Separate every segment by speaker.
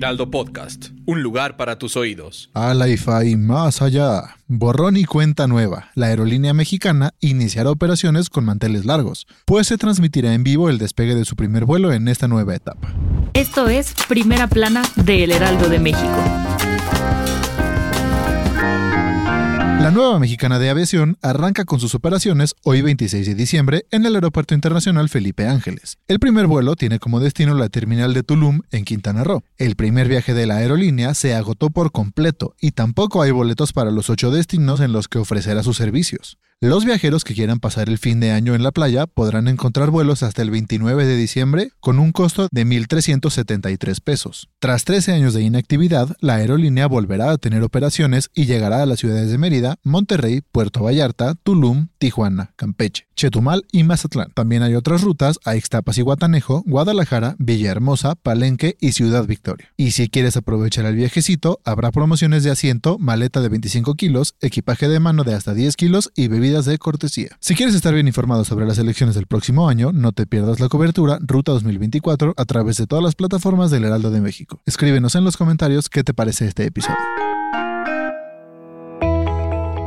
Speaker 1: Heraldo Podcast, un lugar para tus oídos.
Speaker 2: A la IFA y más allá. Borrón y cuenta nueva. La aerolínea mexicana iniciará operaciones con manteles largos, pues se transmitirá en vivo el despegue de su primer vuelo en esta nueva etapa.
Speaker 3: Esto es Primera Plana de El Heraldo de México.
Speaker 2: La nueva mexicana de aviación arranca con sus operaciones hoy 26 de diciembre en el Aeropuerto Internacional Felipe Ángeles. El primer vuelo tiene como destino la terminal de Tulum en Quintana Roo. El primer viaje de la aerolínea se agotó por completo y tampoco hay boletos para los ocho destinos en los que ofrecerá sus servicios. Los viajeros que quieran pasar el fin de año en la playa podrán encontrar vuelos hasta el 29 de diciembre con un costo de 1.373 pesos. Tras 13 años de inactividad, la aerolínea volverá a tener operaciones y llegará a las ciudades de Mérida, Monterrey, Puerto Vallarta, Tulum, Tijuana, Campeche, Chetumal y Mazatlán. También hay otras rutas a Ixtapas y Guatanejo, Guadalajara, Villahermosa, Palenque y Ciudad Victoria. Y si quieres aprovechar el viajecito, habrá promociones de asiento, maleta de 25 kilos, equipaje de mano de hasta 10 kilos y bebidas de cortesía. Si quieres estar bien informado sobre las elecciones del próximo año, no te pierdas la cobertura Ruta 2024 a través de todas las plataformas del Heraldo de México. Escríbenos en los comentarios qué te parece este episodio.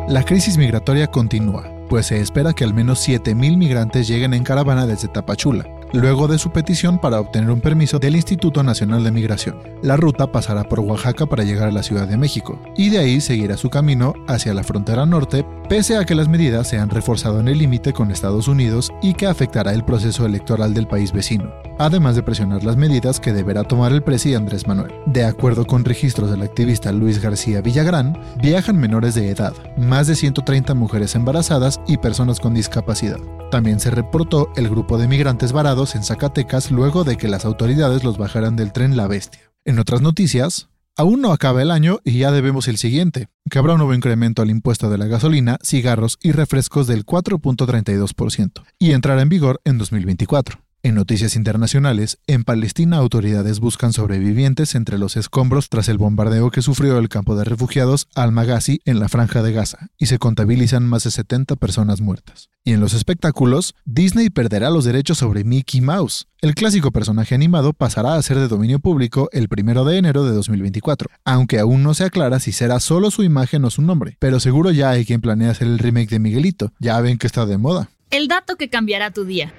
Speaker 2: La crisis migratoria continúa, pues se espera que al menos 7.000 migrantes lleguen en caravana desde Tapachula, luego de su petición para obtener un permiso del Instituto Nacional de Migración. La ruta pasará por Oaxaca para llegar a la Ciudad de México, y de ahí seguirá su camino hacia la frontera norte, pese a que las medidas se han reforzado en el límite con Estados Unidos y que afectará el proceso electoral del país vecino, además de presionar las medidas que deberá tomar el presidente Andrés Manuel. De acuerdo con registros del activista Luis García Villagrán, viajan menores de edad, más de 130 mujeres embarazadas y personas con discapacidad. También se reportó el grupo de migrantes varados en Zacatecas luego de que las autoridades los bajaran del tren La Bestia. En otras noticias, Aún no acaba el año y ya debemos el siguiente, que habrá un nuevo incremento al impuesto de la gasolina, cigarros y refrescos del 4.32% y entrará en vigor en 2024. En noticias internacionales, en Palestina autoridades buscan sobrevivientes entre los escombros tras el bombardeo que sufrió el campo de refugiados Al-Maghazi en la franja de Gaza, y se contabilizan más de 70 personas muertas. Y en los espectáculos, Disney perderá los derechos sobre Mickey Mouse. El clásico personaje animado pasará a ser de dominio público el 1 de enero de 2024, aunque aún no se aclara si será solo su imagen o su nombre, pero seguro ya hay quien planea hacer el remake de Miguelito, ya ven que está de moda.
Speaker 3: El dato que cambiará tu día.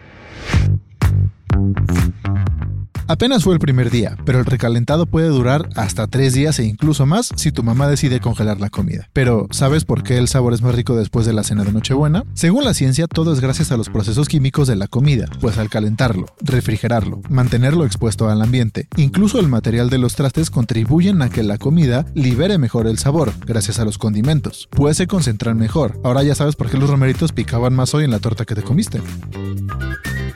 Speaker 2: Apenas fue el primer día, pero el recalentado puede durar hasta tres días e incluso más si tu mamá decide congelar la comida. Pero, ¿sabes por qué el sabor es más rico después de la cena de Nochebuena? Según la ciencia, todo es gracias a los procesos químicos de la comida, pues al calentarlo, refrigerarlo, mantenerlo expuesto al ambiente, incluso el material de los trastes contribuyen a que la comida libere mejor el sabor, gracias a los condimentos, pues se concentran mejor. Ahora ya sabes por qué los romeritos picaban más hoy en la torta que te comiste.